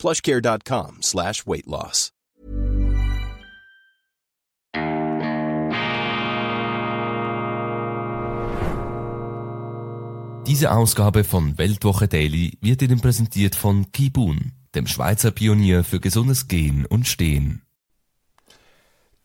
plushcare.com slash weight loss. Diese Ausgabe von Weltwoche Daily wird Ihnen präsentiert von Kibun, dem Schweizer Pionier für gesundes Gehen und Stehen.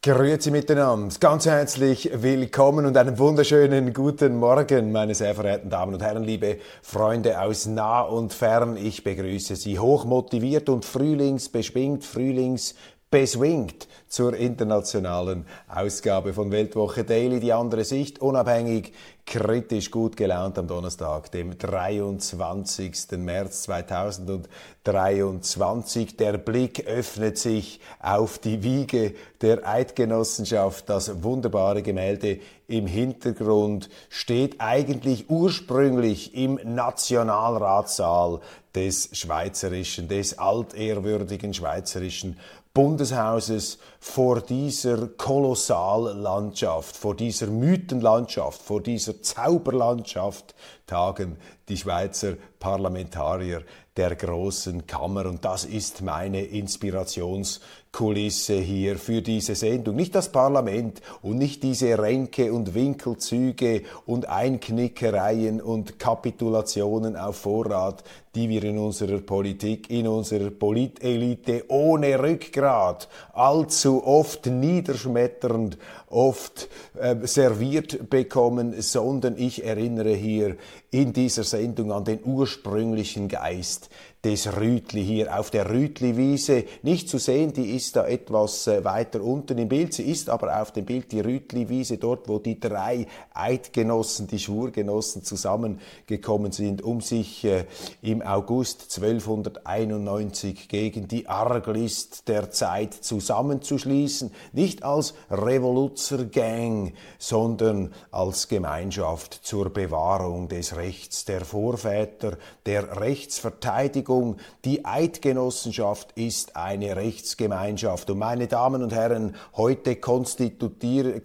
Grüezi miteinander, ganz herzlich willkommen und einen wunderschönen guten Morgen, meine sehr verehrten Damen und Herren, liebe Freunde aus nah und fern. Ich begrüße Sie hochmotiviert und frühlingsbeschwingt, frühlings beswingt zur internationalen Ausgabe von Weltwoche Daily. Die andere Sicht, unabhängig, kritisch gut gelaunt am Donnerstag, dem 23. März 2023. Der Blick öffnet sich auf die Wiege der Eidgenossenschaft. Das wunderbare Gemälde im Hintergrund steht eigentlich ursprünglich im Nationalratssaal des schweizerischen, des altehrwürdigen schweizerischen Bundeshauses vor dieser Kolossallandschaft, vor dieser Mythenlandschaft, vor dieser Zauberlandschaft tagen die Schweizer Parlamentarier der großen Kammer. Und das ist meine Inspirationskulisse hier für diese Sendung. Nicht das Parlament und nicht diese Ränke und Winkelzüge und Einknickereien und Kapitulationen auf Vorrat, die wir in unserer Politik, in unserer Politelite ohne Rückgrat allzu oft niederschmetternd, oft äh, serviert bekommen, sondern ich erinnere hier in dieser Sendung an den ursprünglichen Geist des Rütli hier auf der Rütli-Wiese. Nicht zu sehen, die ist da etwas äh, weiter unten im Bild. Sie ist aber auf dem Bild die Rütli-Wiese, dort wo die drei Eidgenossen, die Schwurgenossen zusammengekommen sind, um sich äh, im August 1291 gegen die Arglist der Zeit zusammenzuschließen. Nicht als Revoluzergang, sondern als Gemeinschaft zur Bewahrung des Rechts der Vorväter, der Rechtsverteidigung Bewegung, die Eidgenossenschaft ist eine Rechtsgemeinschaft. Und meine Damen und Herren, heute konstituieren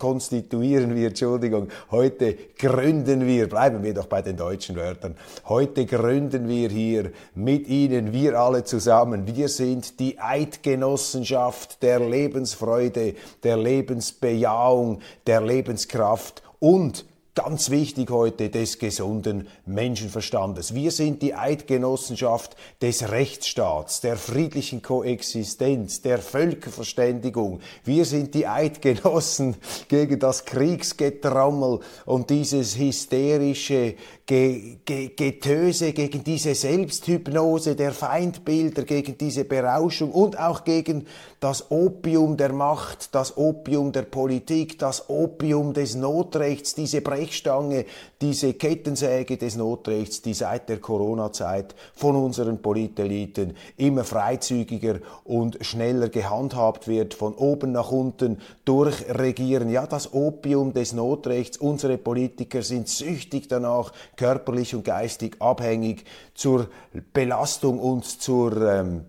wir, Entschuldigung, heute gründen wir, bleiben wir doch bei den deutschen Wörtern, heute gründen wir hier mit Ihnen, wir alle zusammen, wir sind die Eidgenossenschaft der Lebensfreude, der Lebensbejahung, der Lebenskraft und ganz wichtig heute des gesunden Menschenverstandes. Wir sind die Eidgenossenschaft des Rechtsstaats, der friedlichen Koexistenz, der Völkerverständigung. Wir sind die Eidgenossen gegen das Kriegsgetrammel und dieses hysterische Getöse, gegen diese Selbsthypnose der Feindbilder, gegen diese Berauschung und auch gegen das Opium der Macht, das Opium der Politik, das Opium des Notrechts, diese Brechstange, diese Kettensäge des Notrechts, die seit der Corona-Zeit von unseren Politeliten immer freizügiger und schneller gehandhabt wird, von oben nach unten durchregieren. Ja, das Opium des Notrechts, unsere Politiker sind süchtig danach, körperlich und geistig abhängig zur Belastung und zur, ähm,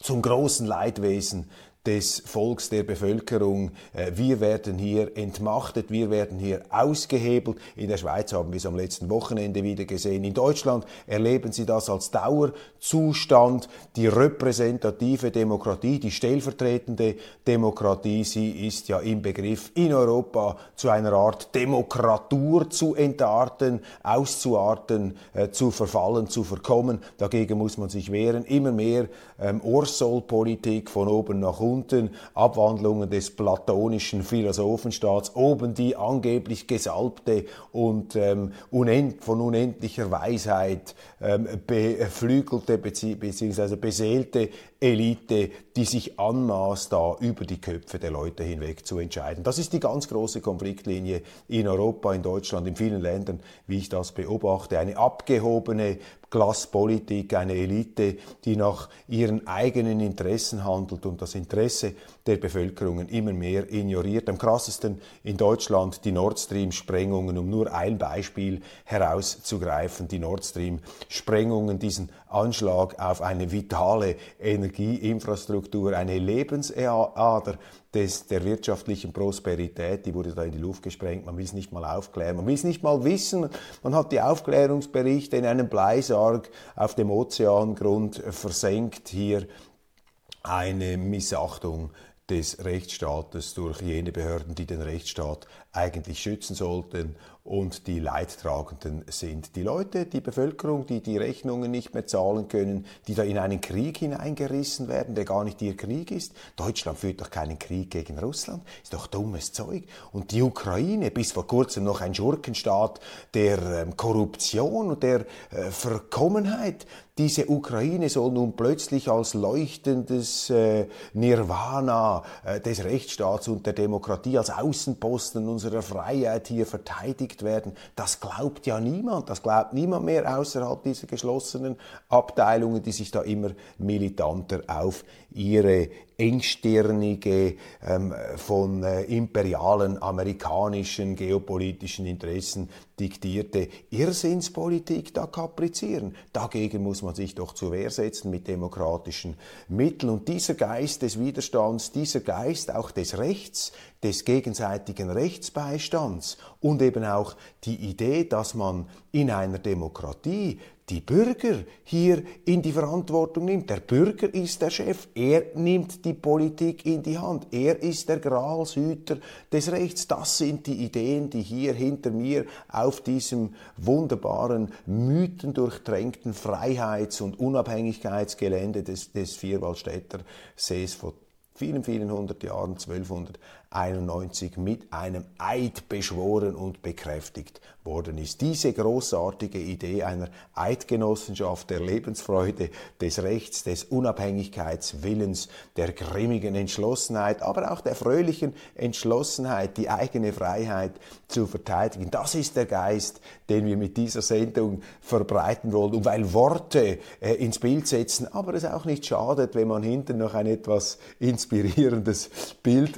zum großen Leidwesen des Volks, der Bevölkerung. Äh, wir werden hier entmachtet, wir werden hier ausgehebelt. In der Schweiz haben wir es am letzten Wochenende wieder gesehen. In Deutschland erleben Sie das als Dauerzustand. Die repräsentative Demokratie, die stellvertretende Demokratie, sie ist ja im Begriff, in Europa zu einer Art Demokratur zu entarten, auszuarten, äh, zu verfallen, zu verkommen. Dagegen muss man sich wehren. Immer mehr ähm, von oben nach unten bunten Abwandlungen des platonischen Philosophenstaats, oben die angeblich gesalbte und ähm, unend, von unendlicher Weisheit ähm, beflügelte bzw. beseelte Elite, die sich anmaßt, da über die Köpfe der Leute hinweg zu entscheiden. Das ist die ganz große Konfliktlinie in Europa, in Deutschland, in vielen Ländern, wie ich das beobachte. Eine abgehobene Klasspolitik, eine Elite, die nach ihren eigenen Interessen handelt und das Interesse der Bevölkerung immer mehr ignoriert. Am krassesten in Deutschland die Nord Stream-Sprengungen, um nur ein Beispiel herauszugreifen. Die Nord Stream-Sprengungen, diesen Anschlag auf eine vitale Energieinfrastruktur, eine Lebensader des, der wirtschaftlichen Prosperität, die wurde da in die Luft gesprengt. Man will es nicht mal aufklären, man will es nicht mal wissen. Man hat die Aufklärungsberichte in einem Bleisarg auf dem Ozeangrund versenkt. Hier eine Missachtung des Rechtsstaates durch jene Behörden, die den Rechtsstaat eigentlich schützen sollten und die Leidtragenden sind die Leute, die Bevölkerung, die die Rechnungen nicht mehr zahlen können, die da in einen Krieg hineingerissen werden, der gar nicht ihr Krieg ist. Deutschland führt doch keinen Krieg gegen Russland, ist doch dummes Zeug. Und die Ukraine, bis vor kurzem noch ein Schurkenstaat der ähm, Korruption und der äh, Verkommenheit, diese Ukraine soll nun plötzlich als leuchtendes äh, Nirvana äh, des Rechtsstaats und der Demokratie als Außenposten unserer Freiheit hier verteidigt werden. Das glaubt ja niemand. Das glaubt niemand mehr außerhalb dieser geschlossenen Abteilungen, die sich da immer militanter auf ihre engstirnige, ähm, von äh, imperialen amerikanischen geopolitischen Interessen diktierte Irrsinnspolitik da kaprizieren. Dagegen muss man sich doch zur Wehr setzen mit demokratischen Mitteln. Und dieser Geist des Widerstands, dieser Geist auch des Rechts, des gegenseitigen Rechtsbeistands und eben auch die Idee, dass man in einer Demokratie die Bürger hier in die Verantwortung nimmt. Der Bürger ist der Chef, er nimmt die Politik in die Hand, er ist der Gralshüter des Rechts. Das sind die Ideen, die hier hinter mir auf diesem wunderbaren, mythendurchtränkten Freiheits- und Unabhängigkeitsgelände des, des Vierwaldstätter vor vielen, vielen hundert Jahren, 1291, mit einem Eid beschworen und bekräftigt worden ist. Diese großartige Idee einer Eidgenossenschaft der Lebensfreude, des Rechts, des Unabhängigkeitswillens, der grimmigen Entschlossenheit, aber auch der fröhlichen Entschlossenheit, die eigene Freiheit zu verteidigen. Das ist der Geist, den wir mit dieser Sendung verbreiten wollen. Und weil Worte äh, ins Bild setzen, aber es auch nicht schadet, wenn man hinten noch ein etwas inspirierendes Bild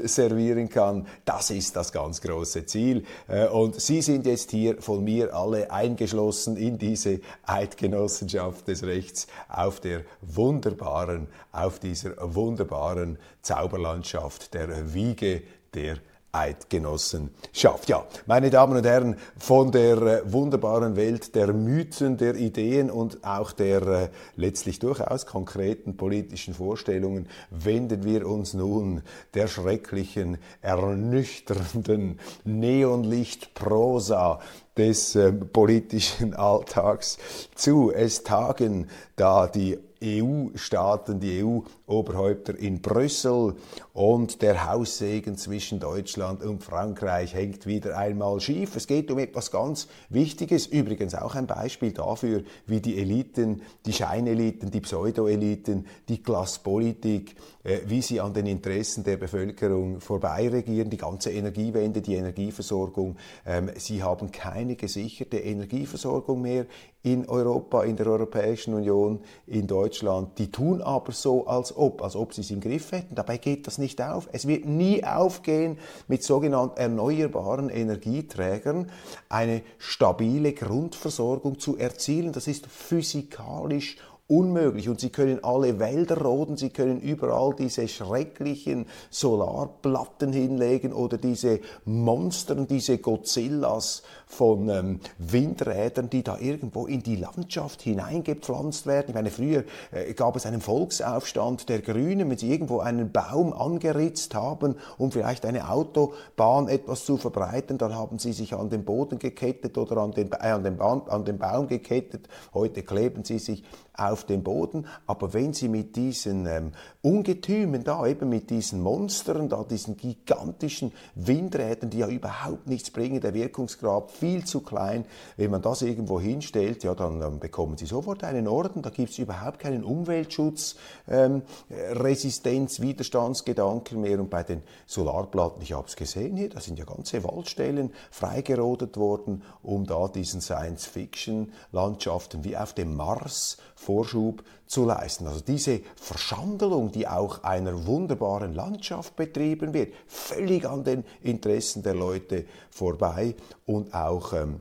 servieren kann, das ist das ganz große Ziel. Äh, und Sie sind jetzt hier von mir alle eingeschlossen in diese Eidgenossenschaft des Rechts auf der wunderbaren, auf dieser wunderbaren Zauberlandschaft der Wiege der Eidgenossenschaft. Ja, meine Damen und Herren, von der äh, wunderbaren Welt der Mythen, der Ideen und auch der äh, letztlich durchaus konkreten politischen Vorstellungen wenden wir uns nun der schrecklichen, ernüchternden Neonlichtprosa des äh, politischen Alltags zu. Es tagen da die EU-Staaten, die EU-Oberhäupter in Brüssel und der Haussegen zwischen Deutschland und Frankreich hängt wieder einmal schief. Es geht um etwas ganz Wichtiges, übrigens auch ein Beispiel dafür, wie die Eliten, die Scheineliten, die Pseudoeliten, die Klasspolitik, äh, wie sie an den Interessen der Bevölkerung vorbeiregieren, die ganze Energiewende, die Energieversorgung. Ähm, sie haben keine gesicherte Energieversorgung mehr in Europa, in der Europäischen Union, in Deutschland. Die tun aber so, als ob, als ob sie es im Griff hätten. Dabei geht das nicht auf. Es wird nie aufgehen, mit sogenannten erneuerbaren Energieträgern eine stabile Grundversorgung zu erzielen. Das ist physikalisch unmöglich. Und Sie können alle Wälder roden, Sie können überall diese schrecklichen Solarplatten hinlegen oder diese Monster, diese Godzillas von ähm, Windrädern, die da irgendwo in die Landschaft hineingepflanzt werden. Ich meine, früher äh, gab es einen Volksaufstand der Grünen, wenn sie irgendwo einen Baum angeritzt haben, um vielleicht eine Autobahn etwas zu verbreiten, dann haben sie sich an den Boden gekettet oder an den, äh, an den, Baum, an den Baum gekettet. Heute kleben sie sich auf dem Boden. Aber wenn Sie mit diesen ähm, Ungetümen da, eben mit diesen Monstern, da diesen gigantischen Windrädern, die ja überhaupt nichts bringen, der Wirkungsgrad viel zu klein. Wenn man das irgendwo hinstellt, ja, dann, dann bekommen sie sofort einen Orden, da gibt es überhaupt keinen Umweltschutz, ähm, Resistenz, Widerstandsgedanken mehr. Und bei den Solarplatten, ich habe es gesehen hier, da sind ja ganze Waldstellen freigerodet worden, um da diesen Science-Fiction-Landschaften wie auf dem Mars Vorschub zu leisten. Also diese Verschandelung, die auch einer wunderbaren Landschaft betrieben wird, völlig an den Interessen der Leute vorbei und auch ähm,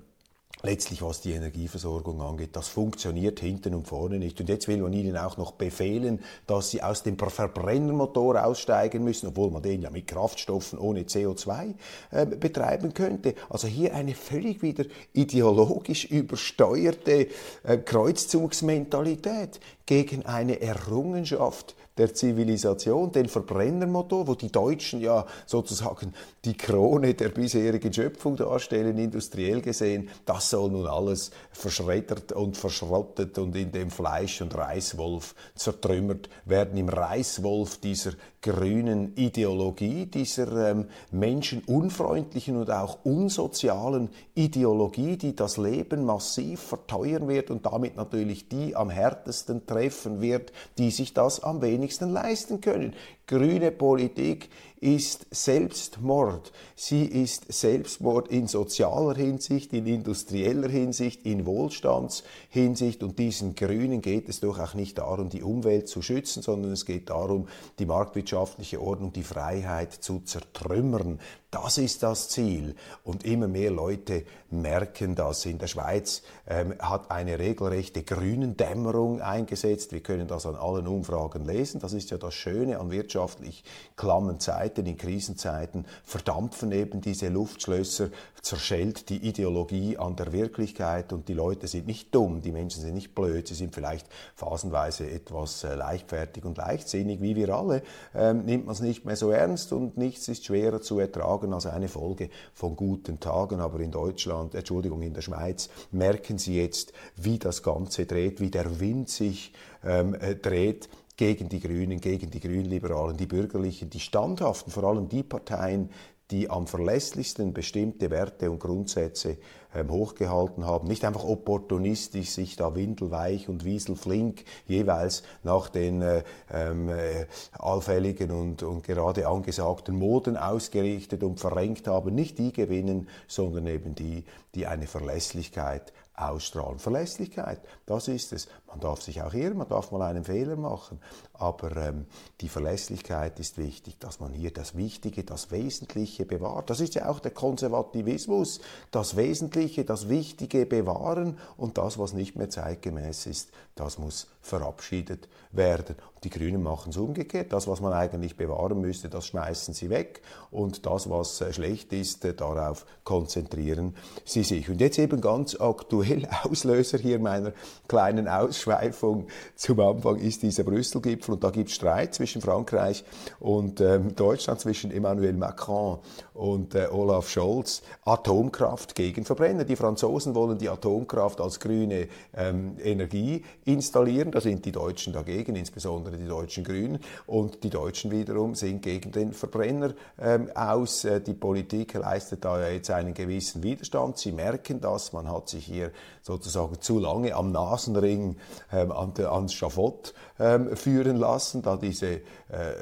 letztlich was die Energieversorgung angeht, das funktioniert hinten und vorne nicht. Und jetzt will man ihnen auch noch befehlen, dass sie aus dem Verbrennermotor aussteigen müssen, obwohl man den ja mit Kraftstoffen ohne CO2 äh, betreiben könnte. Also hier eine völlig wieder ideologisch übersteuerte äh, Kreuzzugsmentalität gegen eine Errungenschaft der Zivilisation, den Verbrennermotor, wo die Deutschen ja sozusagen die Krone der bisherigen Schöpfung darstellen, industriell gesehen, das soll nun alles verschreddert und verschrottet und in dem Fleisch- und Reiswolf zertrümmert werden, im Reiswolf dieser grünen Ideologie, dieser ähm, menschenunfreundlichen und auch unsozialen Ideologie, die das Leben massiv verteuern wird und damit natürlich die am härtesten treffen wird, die sich das am wenigsten leisten können. Grüne Politik ist Selbstmord. Sie ist Selbstmord in sozialer Hinsicht, in industrieller Hinsicht, in Wohlstandshinsicht. Und diesen Grünen geht es doch auch nicht darum, die Umwelt zu schützen, sondern es geht darum, die marktwirtschaftliche Ordnung, die Freiheit zu zertrümmern. Das ist das Ziel. Und immer mehr Leute merken das. In der Schweiz ähm, hat eine regelrechte Grünendämmerung eingesetzt. Wir können das an allen Umfragen lesen. Das ist ja das Schöne an wirtschaftlich klammen Zeiten. In Krisenzeiten verdampfen eben diese Luftschlösser, zerschellt die Ideologie an der Wirklichkeit und die Leute sind nicht dumm, die Menschen sind nicht blöd, sie sind vielleicht phasenweise etwas äh, leichtfertig und leichtsinnig, wie wir alle, ähm, nimmt man es nicht mehr so ernst und nichts ist schwerer zu ertragen Tagen als eine Folge von guten Tagen. Aber in Deutschland, Entschuldigung, in der Schweiz merken Sie jetzt, wie das Ganze dreht, wie der Wind sich ähm, äh, dreht gegen die Grünen, gegen die Grünliberalen, die Bürgerlichen, die Standhaften, vor allem die Parteien, die am verlässlichsten bestimmte Werte und Grundsätze ähm, hochgehalten haben. Nicht einfach opportunistisch sich da windelweich und wieselflink jeweils nach den äh, ähm, äh, allfälligen und, und gerade angesagten Moden ausgerichtet und verrenkt haben. Nicht die gewinnen, sondern eben die, die eine Verlässlichkeit ausstrahlen. Verlässlichkeit, das ist es. Man darf sich auch irren, man darf mal einen Fehler machen, aber ähm, die Verlässlichkeit ist wichtig, dass man hier das Wichtige, das Wesentliche bewahrt. Das ist ja auch der Konservativismus, das Wesentliche, das Wichtige bewahren und das, was nicht mehr zeitgemäß ist, das muss verabschiedet werden. Die Grünen machen es umgekehrt. Das, was man eigentlich bewahren müsste, das schmeißen sie weg. Und das, was äh, schlecht ist, äh, darauf konzentrieren sie sich. Und jetzt eben ganz aktuell Auslöser hier meiner kleinen Ausschweifung zum Anfang ist dieser Brüssel-Gipfel. Und da gibt es Streit zwischen Frankreich und ähm, Deutschland, zwischen Emmanuel Macron und äh, Olaf Scholz. Atomkraft gegen Verbrenner. Die Franzosen wollen die Atomkraft als grüne ähm, Energie installieren. Da sind die Deutschen dagegen, insbesondere die deutschen Grünen. Und die Deutschen wiederum sind gegen den Verbrenner ähm, aus. Äh, die Politik leistet da ja jetzt einen gewissen Widerstand. Sie merken das. Man hat sich hier sozusagen zu lange am Nasenring ähm, an, ans Schafott ähm, führen lassen, da diese äh,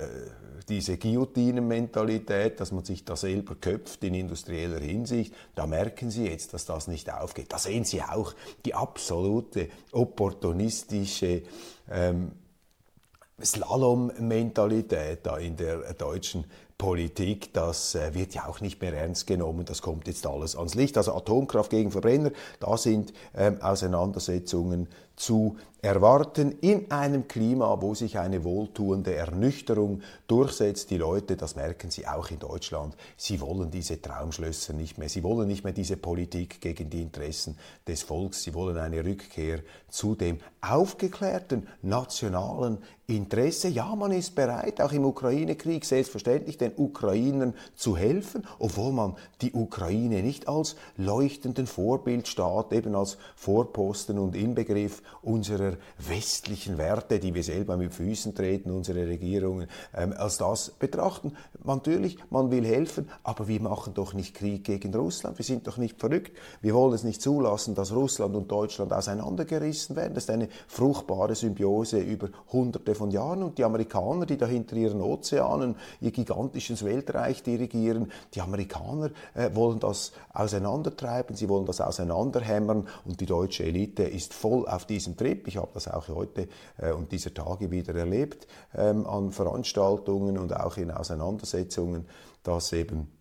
diese Guillotinen-Mentalität, dass man sich da selber köpft in industrieller Hinsicht, da merken Sie jetzt, dass das nicht aufgeht. Da sehen Sie auch die absolute opportunistische ähm, Slalom-Mentalität da in der deutschen Politik, das äh, wird ja auch nicht mehr ernst genommen, das kommt jetzt alles ans Licht. Also Atomkraft gegen Verbrenner, da sind ähm, Auseinandersetzungen zu erwarten in einem Klima, wo sich eine wohltuende Ernüchterung durchsetzt. Die Leute, das merken sie auch in Deutschland, sie wollen diese Traumschlösser nicht mehr. Sie wollen nicht mehr diese Politik gegen die Interessen des Volks. Sie wollen eine Rückkehr zu dem aufgeklärten nationalen Interesse. Ja, man ist bereit, auch im Ukraine-Krieg selbstverständlich den Ukrainern zu helfen, obwohl man die Ukraine nicht als leuchtenden Vorbildstaat, eben als Vorposten und Inbegriff unserer westlichen Werte, die wir selber mit Füßen treten, unsere Regierungen, ähm, als das betrachten. Natürlich, man will helfen, aber wir machen doch nicht Krieg gegen Russland. Wir sind doch nicht verrückt. Wir wollen es nicht zulassen, dass Russland und Deutschland auseinandergerissen werden. Das ist eine fruchtbare Symbiose über hunderte von Jahren. Und die Amerikaner, die da hinter ihren Ozeanen ihr gigantisches Weltreich dirigieren, die Amerikaner äh, wollen das auseinandertreiben, sie wollen das auseinanderhämmern und die deutsche Elite ist voll auf diesem Trip. Ich habe das auch heute äh, und dieser Tage wieder erlebt ähm, an Veranstaltungen und auch in Auseinandersetzungen, dass eben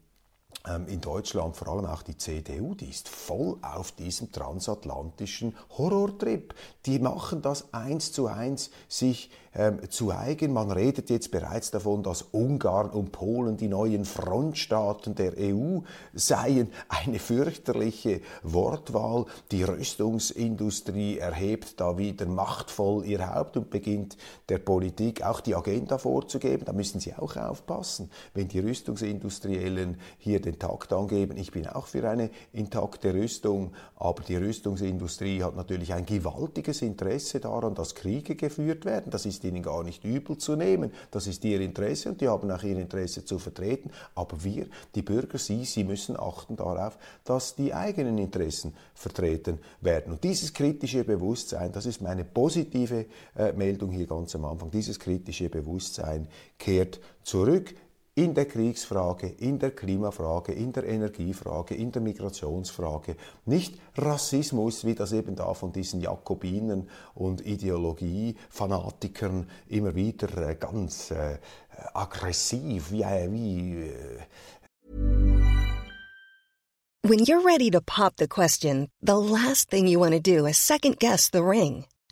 ähm, in Deutschland, vor allem auch die CDU, die ist voll auf diesem transatlantischen Horrortrip. Die machen das eins zu eins sich ähm, zu eigen. Man redet jetzt bereits davon, dass Ungarn und Polen die neuen Frontstaaten der EU seien. Eine fürchterliche Wortwahl. Die Rüstungsindustrie erhebt da wieder machtvoll ihr Haupt und beginnt der Politik auch die Agenda vorzugeben. Da müssen sie auch aufpassen, wenn die Rüstungsindustriellen hier den Takt angeben. Ich bin auch für eine intakte Rüstung, aber die Rüstungsindustrie hat natürlich ein gewaltiges Interesse daran, dass Kriege geführt werden. Das ist ihnen gar nicht übel zu nehmen. Das ist ihr Interesse und die haben auch ihr Interesse zu vertreten. Aber wir, die Bürger, Sie, Sie müssen achten darauf, dass die eigenen Interessen vertreten werden. Und dieses kritische Bewusstsein, das ist meine positive äh, Meldung hier ganz am Anfang, dieses kritische Bewusstsein kehrt zurück in der Kriegsfrage, in der Klimafrage, in der Energiefrage, in der Migrationsfrage. Nicht Rassismus, wie das eben da von diesen Jakobinen und Ideologie-Fanatikern immer wieder äh, ganz äh, aggressiv, wie, äh, wie äh When you're ready to pop the question, the last thing you want to do is second guess the ring.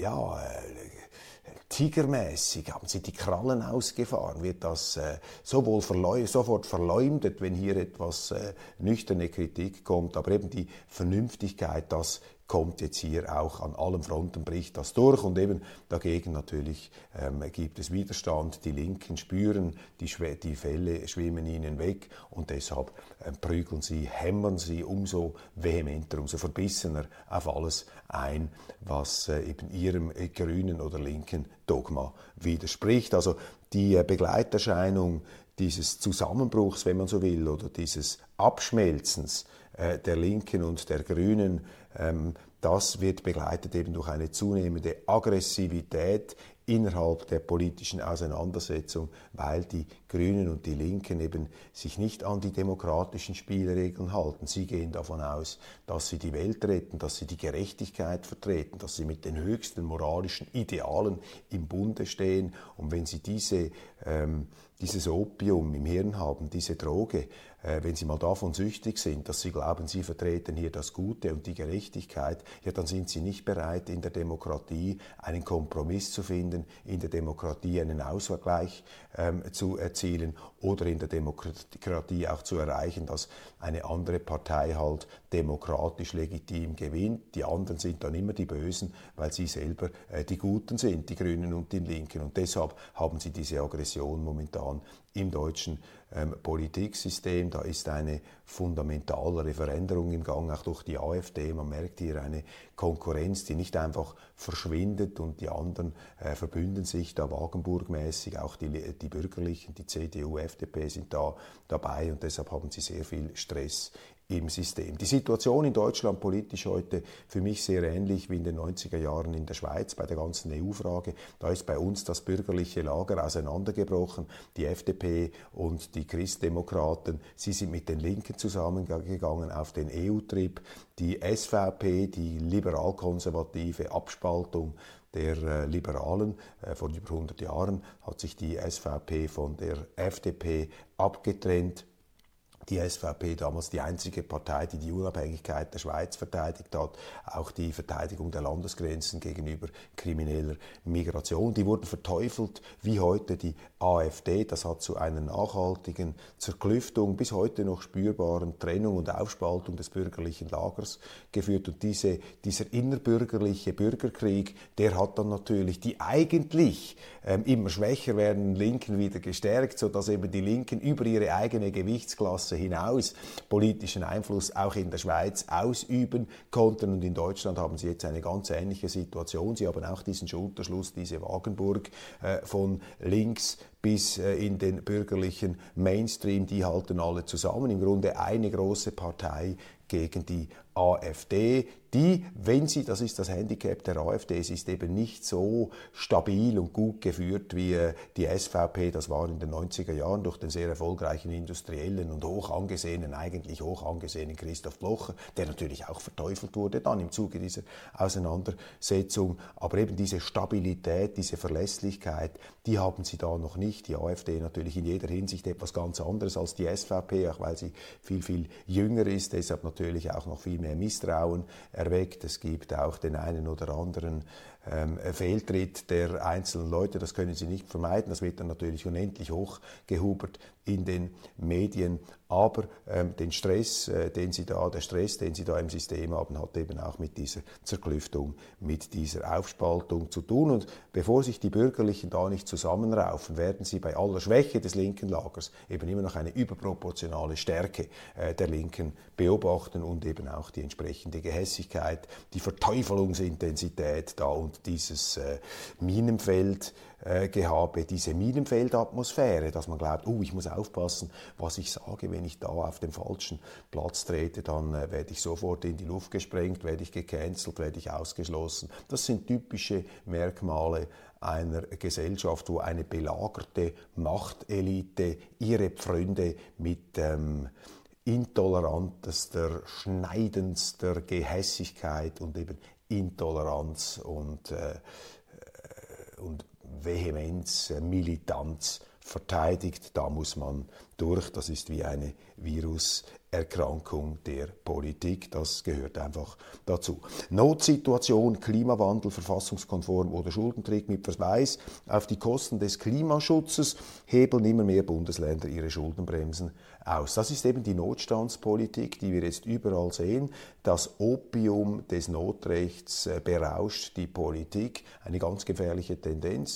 Ja, tigermäßig haben sie die Krallen ausgefahren, wird das äh, sowohl verleu sofort verleumdet, wenn hier etwas äh, nüchterne Kritik kommt, aber eben die Vernünftigkeit, das kommt jetzt hier auch an allen Fronten, bricht das durch und eben dagegen natürlich ähm, gibt es Widerstand. Die Linken spüren, die, die Fälle schwimmen ihnen weg und deshalb äh, prügeln sie, hämmern sie umso vehementer, umso verbissener auf alles ein, was äh, eben ihrem äh, grünen oder linken Dogma widerspricht. Also die äh, Begleiterscheinung dieses Zusammenbruchs, wenn man so will, oder dieses Abschmelzens der Linken und der Grünen ähm, das wird begleitet eben durch eine zunehmende Aggressivität innerhalb der politischen Auseinandersetzung, weil die Grünen und die Linken eben sich nicht an die demokratischen Spielregeln halten. Sie gehen davon aus, dass sie die Welt retten, dass sie die Gerechtigkeit vertreten, dass sie mit den höchsten moralischen Idealen im Bunde stehen. Und wenn sie diese, ähm, dieses Opium im Hirn haben, diese Droge, äh, wenn Sie mal davon süchtig sind, dass Sie glauben, Sie vertreten hier das Gute und die Gerechtigkeit, ja, dann sind Sie nicht bereit, in der Demokratie einen Kompromiss zu finden, in der Demokratie einen Ausgleich ähm, zu erzielen oder in der Demokratie auch zu erreichen, dass eine andere Partei halt demokratisch legitim gewinnt. Die anderen sind dann immer die Bösen, weil sie selber äh, die Guten sind, die Grünen und die Linken. Und deshalb haben sie diese Aggression momentan im deutschen ähm, Politiksystem. Da ist eine fundamentalere Veränderung im Gang, auch durch die AfD. Man merkt hier eine Konkurrenz, die nicht einfach verschwindet und die anderen äh, verbünden sich da Wagenburg-mäßig. Auch die, die Bürgerlichen, die CDU, FDP sind da dabei und deshalb haben sie sehr viel Stress im System. Die Situation in Deutschland politisch heute für mich sehr ähnlich wie in den 90er Jahren in der Schweiz bei der ganzen EU-Frage. Da ist bei uns das bürgerliche Lager auseinandergebrochen. Die FDP und die Christdemokraten, sie sind mit den Linken zusammengegangen auf den EU-Trip. Die SVP, die liberal-konservative Abspaltung der äh, Liberalen äh, vor über 100 Jahren hat sich die SVP von der FDP abgetrennt die SVP damals die einzige Partei, die die Unabhängigkeit der Schweiz verteidigt hat, auch die Verteidigung der Landesgrenzen gegenüber krimineller Migration. Die wurden verteufelt wie heute die AfD. Das hat zu einer nachhaltigen Zerklüftung, bis heute noch spürbaren Trennung und Aufspaltung des bürgerlichen Lagers geführt. Und diese, dieser innerbürgerliche Bürgerkrieg, der hat dann natürlich die eigentlich ähm, immer schwächer werdenden Linken wieder gestärkt, sodass eben die Linken über ihre eigene Gewichtsklasse hinaus politischen Einfluss auch in der Schweiz ausüben konnten. Und in Deutschland haben sie jetzt eine ganz ähnliche Situation. Sie haben auch diesen Schulterschluss, diese Wagenburg äh, von links bis äh, in den bürgerlichen Mainstream, die halten alle zusammen. Im Grunde eine große Partei gegen die AfD, die, wenn sie, das ist das Handicap der AfD, es ist eben nicht so stabil und gut geführt wie äh, die SVP, das war in den 90er Jahren durch den sehr erfolgreichen industriellen und hoch angesehenen, eigentlich hoch angesehenen Christoph Blocher, der natürlich auch verteufelt wurde dann im Zuge dieser Auseinandersetzung. Aber eben diese Stabilität, diese Verlässlichkeit, die haben sie da noch nicht. Die AfD natürlich in jeder Hinsicht etwas ganz anderes als die SVP, auch weil sie viel, viel jünger ist, deshalb natürlich auch noch viel mehr Misstrauen erweckt. Es gibt auch den einen oder anderen ähm, Fehltritt der einzelnen Leute, das können sie nicht vermeiden. Das wird dann natürlich unendlich hochgehubert in den Medien. Aber ähm, den Stress, äh, den sie da, der Stress, den sie da im System haben, hat eben auch mit dieser Zerklüftung, mit dieser Aufspaltung zu tun. Und bevor sich die Bürgerlichen da nicht zusammenraufen, werden sie bei aller Schwäche des linken Lagers eben immer noch eine überproportionale Stärke äh, der Linken beobachten und eben auch die entsprechende Gehässigkeit, die Verteufelungsintensität da und dieses äh, Minenfeld äh, Gehabe, diese Minenfeldatmosphäre, dass man glaubt, oh, ich muss aufpassen, was ich sage, wenn ich da auf den falschen Platz trete, dann äh, werde ich sofort in die Luft gesprengt, werde ich gecancelt, werde ich ausgeschlossen. Das sind typische Merkmale einer Gesellschaft, wo eine belagerte Machtelite ihre Pfründe mit ähm, intolerantester, schneidendster Gehässigkeit und eben Intoleranz und, äh, und Vehemenz, äh, Militanz verteidigt. Da muss man durch. Das ist wie eine Viruserkrankung der Politik. Das gehört einfach dazu. Notsituation, Klimawandel, verfassungskonform oder Schuldentrick mit Verweis auf die Kosten des Klimaschutzes hebeln immer mehr Bundesländer ihre Schuldenbremsen aus. Das ist eben die Notstandspolitik, die wir jetzt überall sehen. Das Opium des Notrechts äh, berauscht die Politik. Eine ganz gefährliche Tendenz.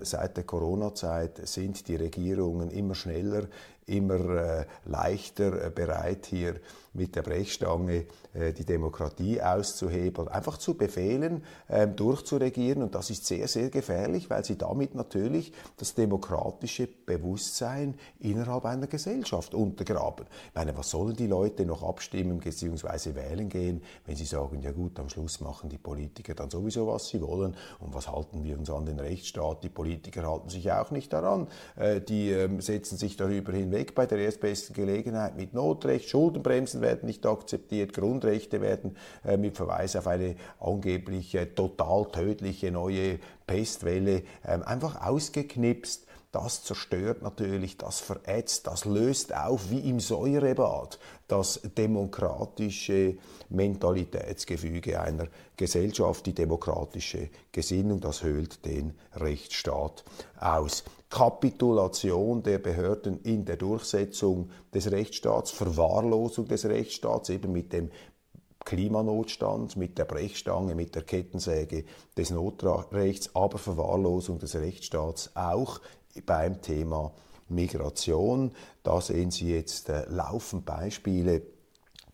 seit der Corona-Zeit sind die Regierungen immer schneller immer äh, leichter äh, bereit, hier mit der Brechstange äh, die Demokratie auszuhebeln, einfach zu befehlen, ähm, durchzuregieren. Und das ist sehr, sehr gefährlich, weil sie damit natürlich das demokratische Bewusstsein innerhalb einer Gesellschaft untergraben. Ich meine, was sollen die Leute noch abstimmen bzw. wählen gehen, wenn sie sagen, ja gut, am Schluss machen die Politiker dann sowieso, was sie wollen. Und was halten wir uns an den Rechtsstaat? Die Politiker halten sich auch nicht daran. Die ähm, setzen sich darüber hinweg bei der erstbesten Gelegenheit mit Notrecht, Schuldenbremsen werden nicht akzeptiert, Grundrechte werden äh, mit Verweis auf eine angeblich äh, total tödliche neue Pestwelle äh, einfach ausgeknipst. Das zerstört natürlich, das verätzt, das löst auf wie im Säurebad das demokratische Mentalitätsgefüge einer Gesellschaft, die demokratische Gesinnung, das höhlt den Rechtsstaat aus. Kapitulation der Behörden in der Durchsetzung des Rechtsstaats, Verwahrlosung des Rechtsstaats, eben mit dem Klimanotstand, mit der Brechstange, mit der Kettensäge des Notrechts, aber Verwahrlosung des Rechtsstaats auch beim Thema Migration. Da sehen Sie jetzt äh, laufend Beispiele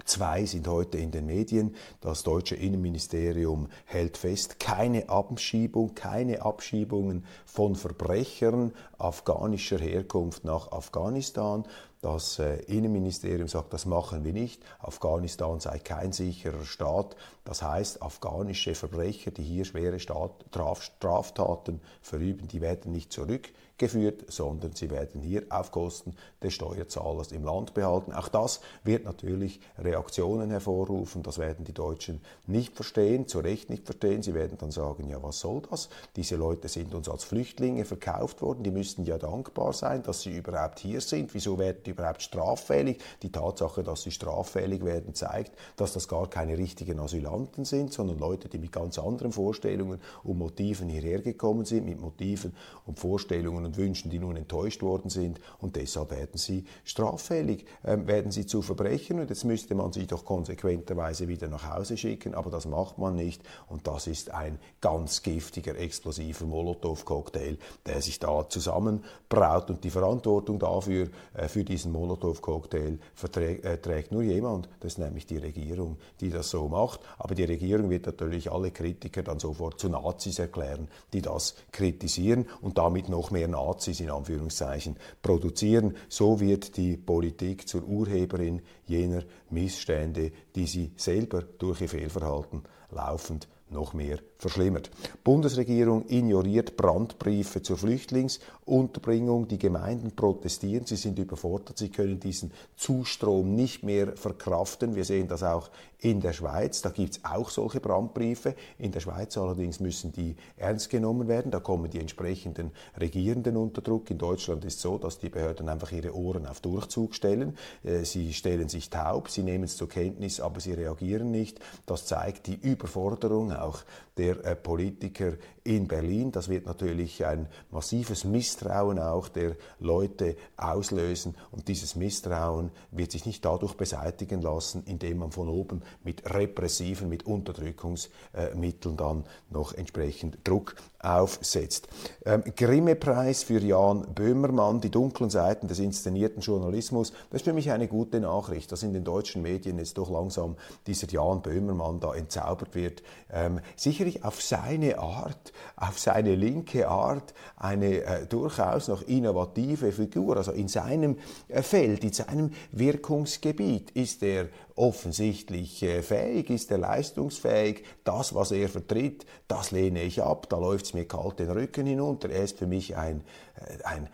Zwei sind heute in den Medien. Das deutsche Innenministerium hält fest, keine Abschiebung, keine Abschiebungen von Verbrechern afghanischer Herkunft nach Afghanistan. Das äh, Innenministerium sagt, das machen wir nicht. Afghanistan sei kein sicherer Staat. Das heißt, afghanische Verbrecher, die hier schwere Straftaten verüben, die werden nicht zurück geführt, sondern sie werden hier auf Kosten des Steuerzahlers im Land behalten. Auch das wird natürlich Reaktionen hervorrufen. Das werden die Deutschen nicht verstehen, zu Recht nicht verstehen. Sie werden dann sagen, ja, was soll das? Diese Leute sind uns als Flüchtlinge verkauft worden. Die müssten ja dankbar sein, dass sie überhaupt hier sind. Wieso werden die überhaupt straffällig? Die Tatsache, dass sie straffällig werden, zeigt, dass das gar keine richtigen Asylanten sind, sondern Leute, die mit ganz anderen Vorstellungen und Motiven hierher gekommen sind, mit Motiven und Vorstellungen und Wünschen, die nun enttäuscht worden sind. Und deshalb werden sie straffällig, äh, werden sie zu Verbrechen. Und jetzt müsste man sie doch konsequenterweise wieder nach Hause schicken, aber das macht man nicht. Und das ist ein ganz giftiger, explosiver Molotow-Cocktail, der sich da zusammenbraut. Und die Verantwortung dafür, äh, für diesen Molotow-Cocktail äh, trägt nur jemand, das ist nämlich die Regierung, die das so macht, aber die Regierung wird natürlich alle Kritiker dann sofort zu Nazis erklären, die das kritisieren und damit noch mehr Nazis in Anführungszeichen produzieren. So wird die Politik zur Urheberin jener Missstände, die sie selber durch ihr Fehlverhalten laufend noch mehr verschlimmert. Bundesregierung ignoriert Brandbriefe zur Flüchtlingsunterbringung. Die Gemeinden protestieren, sie sind überfordert, sie können diesen Zustrom nicht mehr verkraften. Wir sehen das auch in der Schweiz. Da gibt es auch solche Brandbriefe. In der Schweiz allerdings müssen die ernst genommen werden. Da kommen die entsprechenden Regierenden unter Druck. In Deutschland ist es so, dass die Behörden einfach ihre Ohren auf Durchzug stellen. Äh, sie stellen sich taub, sie nehmen es zur Kenntnis, aber sie reagieren nicht. Das zeigt die Überforderung auch der äh, Politiker in Berlin. Das wird natürlich ein massives Misstrauen auch der Leute auslösen und dieses Misstrauen wird sich nicht dadurch beseitigen lassen, indem man von oben mit repressiven, mit Unterdrückungsmitteln dann noch entsprechend Druck aufsetzt. Ähm, Grimme-Preis für Jan Böhmermann, die dunklen Seiten des inszenierten Journalismus. Das ist für mich eine gute Nachricht, dass in den deutschen Medien jetzt doch langsam dieser Jan Böhmermann da entzaubert wird. Ähm, sicherlich auf seine Art, auf seine linke Art, eine äh, durchaus noch innovative Figur. Also in seinem äh, Feld, in seinem Wirkungsgebiet ist er offensichtlich äh, fähig, ist er leistungsfähig. Das, was er vertritt, das lehne ich ab. Da läuft es mir kalt den Rücken hinunter. Er ist für mich ein, äh, ein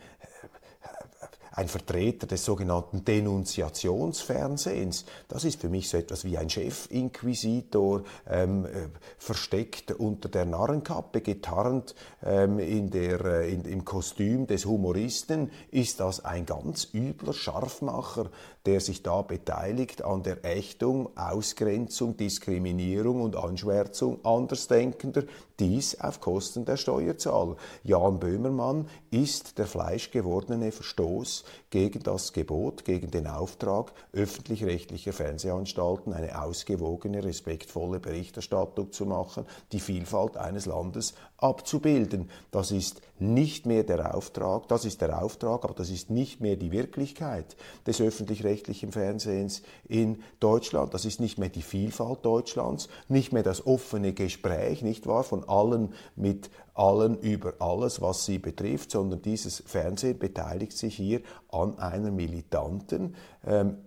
ein Vertreter des sogenannten Denunziationsfernsehens. Das ist für mich so etwas wie ein Chefinquisitor, ähm, äh, versteckt unter der Narrenkappe, getarnt ähm, in der, äh, in, im Kostüm des Humoristen. Ist das ein ganz übler Scharfmacher, der sich da beteiligt an der Ächtung, Ausgrenzung, Diskriminierung und Anschwärzung Andersdenkender, dies auf Kosten der Steuerzahler. Jan Böhmermann ist der fleischgewordene Verstoß gegen das Gebot, gegen den Auftrag öffentlich-rechtlicher Fernsehanstalten eine ausgewogene, respektvolle Berichterstattung zu machen, die Vielfalt eines Landes abzubilden. Das ist nicht mehr der Auftrag, das ist der Auftrag, aber das ist nicht mehr die Wirklichkeit des öffentlich-rechtlichen Fernsehens in Deutschland. Das ist nicht mehr die Vielfalt Deutschlands, nicht mehr das offene Gespräch, nicht wahr, von allen mit allen über alles, was sie betrifft, sondern dieses Fernsehen beteiligt sich hier an einer militanten, ähm,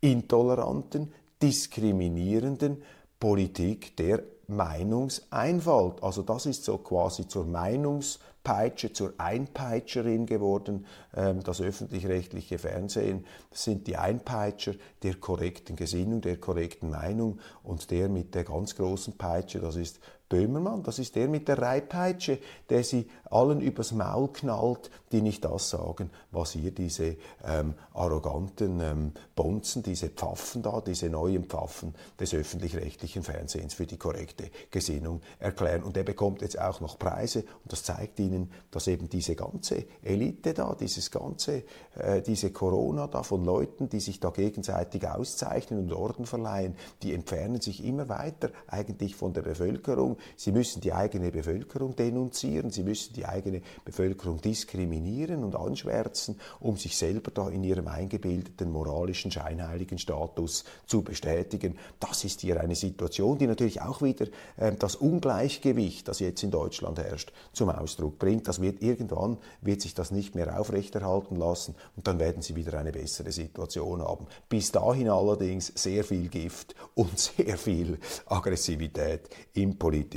intoleranten, diskriminierenden Politik der Meinungseinfalt. Also das ist so quasi zur Meinungspeitsche, zur Einpeitscherin geworden, ähm, das öffentlich-rechtliche Fernsehen. Sind die Einpeitscher der korrekten Gesinnung, der korrekten Meinung und der mit der ganz großen Peitsche, das ist Böhmermann, das ist der mit der Reitpeitsche, der sie allen übers Maul knallt, die nicht das sagen, was hier diese ähm, arroganten ähm, Bonzen, diese Pfaffen da, diese neuen Pfaffen des öffentlich-rechtlichen Fernsehens für die korrekte Gesinnung erklären. Und er bekommt jetzt auch noch Preise und das zeigt Ihnen, dass eben diese ganze Elite da, dieses ganze, äh, diese Corona da von Leuten, die sich da gegenseitig auszeichnen und Orden verleihen, die entfernen sich immer weiter eigentlich von der Bevölkerung. Sie müssen die eigene Bevölkerung denunzieren, sie müssen die eigene Bevölkerung diskriminieren und anschwärzen, um sich selber da in ihrem eingebildeten moralischen scheinheiligen Status zu bestätigen. Das ist hier eine Situation, die natürlich auch wieder äh, das Ungleichgewicht, das jetzt in Deutschland herrscht, zum Ausdruck bringt. Das wird irgendwann wird sich das nicht mehr aufrechterhalten lassen und dann werden sie wieder eine bessere Situation haben. Bis dahin allerdings sehr viel Gift und sehr viel Aggressivität im politischen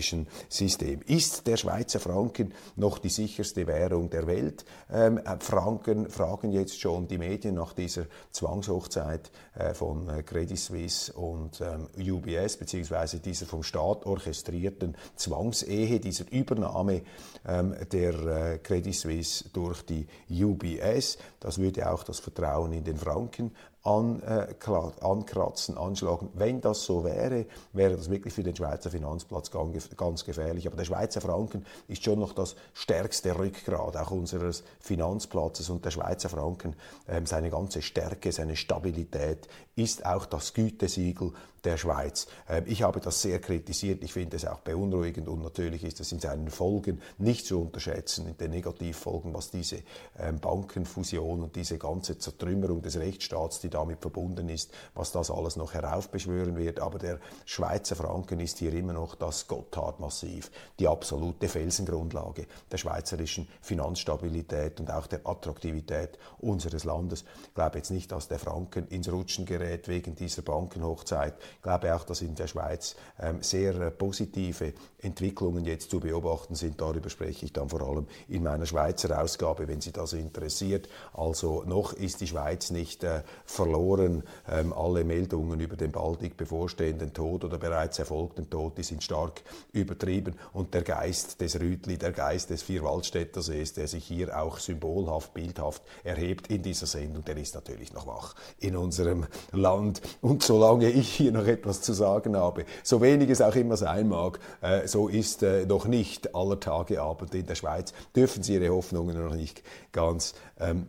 System. Ist der Schweizer Franken noch die sicherste Währung der Welt? Ähm, Franken fragen jetzt schon die Medien nach dieser Zwangshochzeit äh, von äh, Credit Suisse und ähm, UBS beziehungsweise dieser vom Staat orchestrierten Zwangsehe, dieser Übernahme ähm, der äh, Credit Suisse durch die UBS. Das würde auch das Vertrauen in den Franken ankratzen, anschlagen. Wenn das so wäre, wäre das wirklich für den Schweizer Finanzplatz ganz gefährlich. Aber der Schweizer Franken ist schon noch das stärkste Rückgrat auch unseres Finanzplatzes und der Schweizer Franken, ähm, seine ganze Stärke, seine Stabilität ist auch das Gütesiegel der Schweiz. Ähm, ich habe das sehr kritisiert, ich finde es auch beunruhigend und natürlich ist es in seinen Folgen nicht zu unterschätzen, in den Negativfolgen, was diese ähm, Bankenfusion und diese ganze Zertrümmerung des Rechtsstaats, die damit verbunden ist, was das alles noch heraufbeschwören wird. Aber der Schweizer Franken ist hier immer noch das Gotthard-Massiv, die absolute Felsengrundlage der schweizerischen Finanzstabilität und auch der Attraktivität unseres Landes. Ich glaube jetzt nicht, dass der Franken ins Rutschen gerät wegen dieser Bankenhochzeit. Ich glaube auch, dass in der Schweiz ähm, sehr äh, positive Entwicklungen jetzt zu beobachten sind. Darüber spreche ich dann vor allem in meiner Schweizer Ausgabe, wenn Sie das interessiert. Also noch ist die Schweiz nicht äh, verloren. Ähm, alle Meldungen über den baldig bevorstehenden Tod oder bereits erfolgten Tod, die sind stark übertrieben. Und der Geist des Rütli, der Geist des Vierwaldstättersees, der sich hier auch symbolhaft, bildhaft erhebt in dieser Sendung, der ist natürlich noch wach in unserem Land. Und solange ich hier noch etwas zu sagen habe, so wenig es auch immer sein mag, äh, so ist äh, noch nicht aller Tage Abend in der Schweiz. Dürfen Sie Ihre Hoffnungen noch nicht ganz ähm,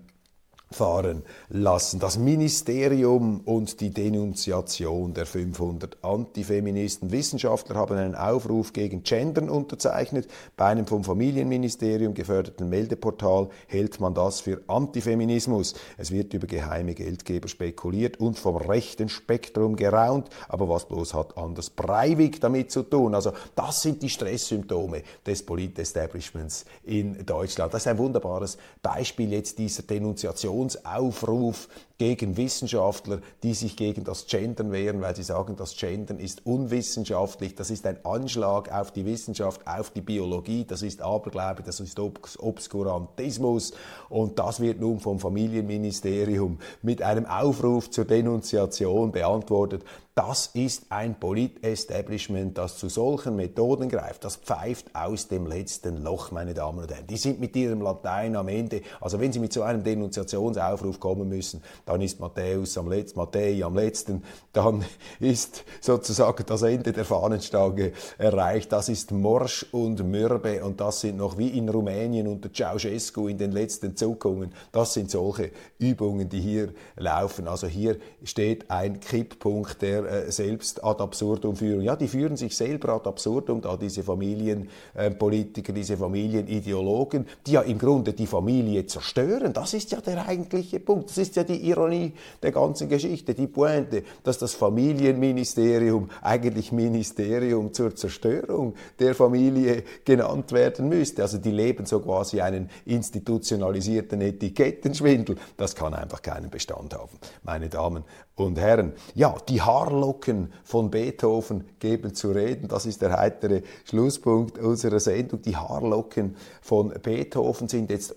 fahren lassen. Das Ministerium und die Denunziation der 500 Antifeministen. Wissenschaftler haben einen Aufruf gegen Gendern unterzeichnet. Bei einem vom Familienministerium geförderten Meldeportal hält man das für Antifeminismus. Es wird über geheime Geldgeber spekuliert und vom rechten Spektrum geraunt. Aber was bloß hat Anders Breivik damit zu tun? Also das sind die Stresssymptome des Politestablishments in Deutschland. Das ist ein wunderbares Beispiel jetzt dieser Denunziation Demonstrationsaufruf gegen Wissenschaftler, die sich gegen das Gendern wehren, weil sie sagen, das Gendern ist unwissenschaftlich, das ist ein Anschlag auf die Wissenschaft, auf die Biologie, das ist Aberglaube, das ist Obskurantismus. Und das wird nun vom Familienministerium mit einem Aufruf zur Denunziation beantwortet. Das ist ein Polit-Establishment, das zu solchen Methoden greift. Das pfeift aus dem letzten Loch, meine Damen und Herren. Die sind mit ihrem Latein am Ende. Also wenn Sie mit so einem Denunziationsaufruf kommen müssen, dann ist Matthäus am letzten, Matthäi am letzten, dann ist sozusagen das Ende der Fahnenstange erreicht. Das ist morsch und mürbe und das sind noch wie in Rumänien unter Ceausescu in den letzten Zuckungen. Das sind solche Übungen, die hier laufen. Also hier steht ein Kipppunkt, der äh, selbst ad absurdum führen. Ja, die führen sich selber ad absurdum, da diese Familienpolitiker, äh, diese Familienideologen, die ja im Grunde die Familie zerstören. Das ist ja der eigentliche Punkt. Das ist ja die Ironie der ganzen Geschichte, die Pointe, dass das Familienministerium eigentlich Ministerium zur Zerstörung der Familie genannt werden müsste. Also die leben so quasi einen institutionalisierten Etikettenschwindel. Das kann einfach keinen Bestand haben, meine Damen und Herren. Ja, die Haarlocken von Beethoven geben zu reden. Das ist der heitere Schlusspunkt unserer Sendung. Die Haarlocken von Beethoven sind jetzt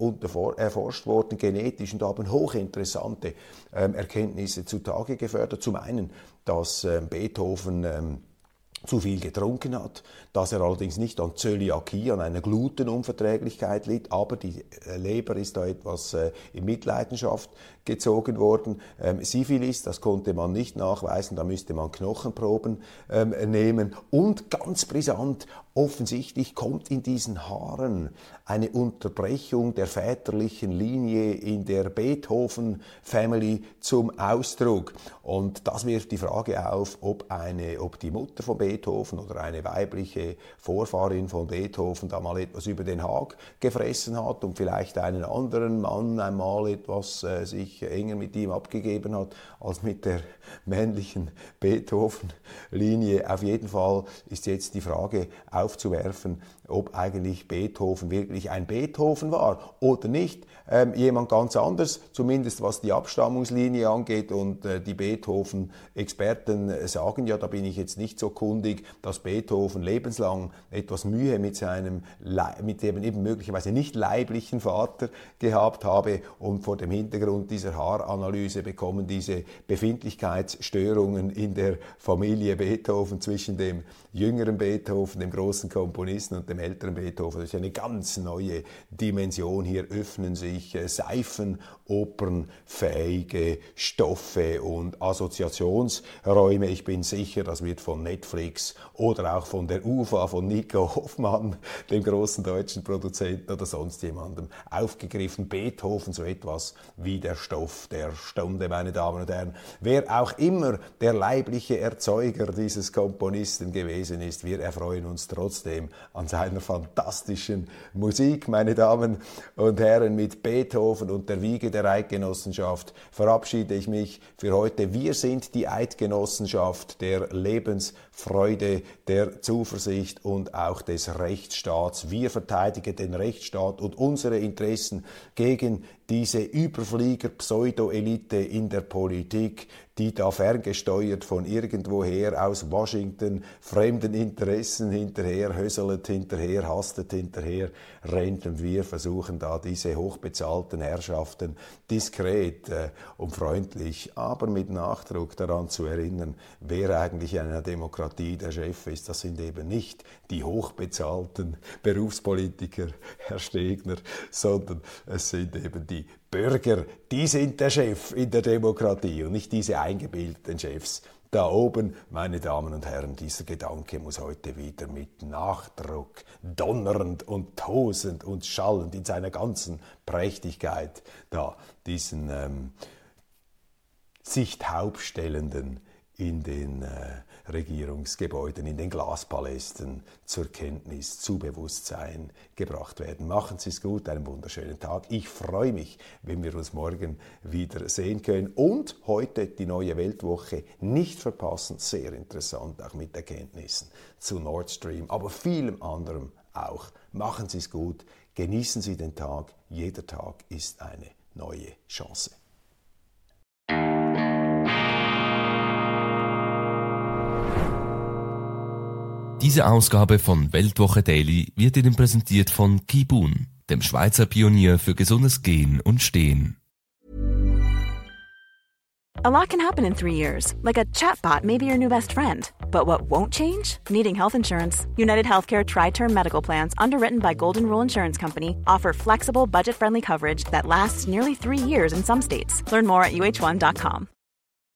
erforscht worden genetisch und haben hochinteressante ähm, Erkenntnisse zutage gefördert. Zum einen, dass ähm, Beethoven ähm, zu viel getrunken hat, dass er allerdings nicht an Zöliakie, an einer Glutenunverträglichkeit litt, aber die äh, Leber ist da etwas äh, in Mitleidenschaft gezogen worden. Ähm, Syphilis, das konnte man nicht nachweisen, da müsste man Knochenproben ähm, nehmen. Und ganz brisant, offensichtlich kommt in diesen Haaren eine Unterbrechung der väterlichen Linie in der Beethoven-Family zum Ausdruck. Und das wirft die Frage auf, ob, eine, ob die Mutter von Beethoven oder eine weibliche Vorfahrin von Beethoven da mal etwas über den Haag gefressen hat und vielleicht einen anderen Mann einmal etwas äh, sich sich enger mit ihm abgegeben hat als mit der männlichen Beethoven-Linie. Auf jeden Fall ist jetzt die Frage aufzuwerfen, ob eigentlich Beethoven wirklich ein Beethoven war oder nicht. Ähm, jemand ganz anders, zumindest was die Abstammungslinie angeht. Und äh, die Beethoven-Experten sagen ja, da bin ich jetzt nicht so kundig, dass Beethoven lebenslang etwas Mühe mit seinem, mit dem eben möglicherweise nicht leiblichen Vater gehabt habe. Und vor dem Hintergrund dieser Haaranalyse bekommen diese Befindlichkeitsstörungen in der Familie Beethoven zwischen dem jüngeren Beethoven, dem großen Komponisten und dem älteren Beethoven. Das ist eine ganz neue Dimension. Hier öffnen sich äh, Seifenopernfähige Stoffe und Assoziationsräume. Ich bin sicher, das wird von Netflix oder auch von der UFA, von Nico Hoffmann, dem großen deutschen Produzenten oder sonst jemandem aufgegriffen. Beethoven so etwas wie der Stoff der Stunde, meine Damen und Herren. Wer auch immer der leibliche Erzeuger dieses Komponisten gewesen gewesen ist. Wir erfreuen uns trotzdem an seiner fantastischen Musik, meine Damen und Herren. Mit Beethoven und der Wiege der Eidgenossenschaft verabschiede ich mich für heute. Wir sind die Eidgenossenschaft der Lebensfreude, der Zuversicht und auch des Rechtsstaats. Wir verteidigen den Rechtsstaat und unsere Interessen gegen diese Überflieger-Pseudo-Elite in der Politik, die da ferngesteuert von irgendwoher aus Washington fremden Interessen hinterher höselt, hinterher hastet, hinterher rennt und wir versuchen da diese hochbezahlten Herrschaften diskret äh, und freundlich, aber mit Nachdruck daran zu erinnern, wer eigentlich in einer Demokratie der Chef ist. Das sind eben nicht die hochbezahlten Berufspolitiker, Herr Stegner, sondern es sind eben die Bürger, die sind der Chef in der Demokratie und nicht diese eingebildeten Chefs. Da oben, meine Damen und Herren, dieser Gedanke muss heute wieder mit Nachdruck, donnernd und tosend und schallend in seiner ganzen Prächtigkeit da diesen ähm, sich taubstellenden in den äh, Regierungsgebäuden, in den Glaspalästen zur Kenntnis, zu Bewusstsein gebracht werden. Machen Sie es gut, einen wunderschönen Tag. Ich freue mich, wenn wir uns morgen wieder sehen können. Und heute die neue Weltwoche nicht verpassen. Sehr interessant, auch mit Erkenntnissen zu Nord Stream, aber vielem anderem auch. Machen Sie es gut, genießen Sie den Tag. Jeder Tag ist eine neue Chance. Diese Ausgabe von Weltwoche Daily wird Ihnen präsentiert von Kibun, dem Schweizer Pionier für gesundes Gehen und Stehen. A lot can happen in three years, like a chatbot may be your new best friend. But what won't change? Needing health insurance. United Healthcare Tri Term Medical Plans, underwritten by Golden Rule Insurance Company, offer flexible, budget friendly coverage that lasts nearly three years in some states. Learn more at uh1.com.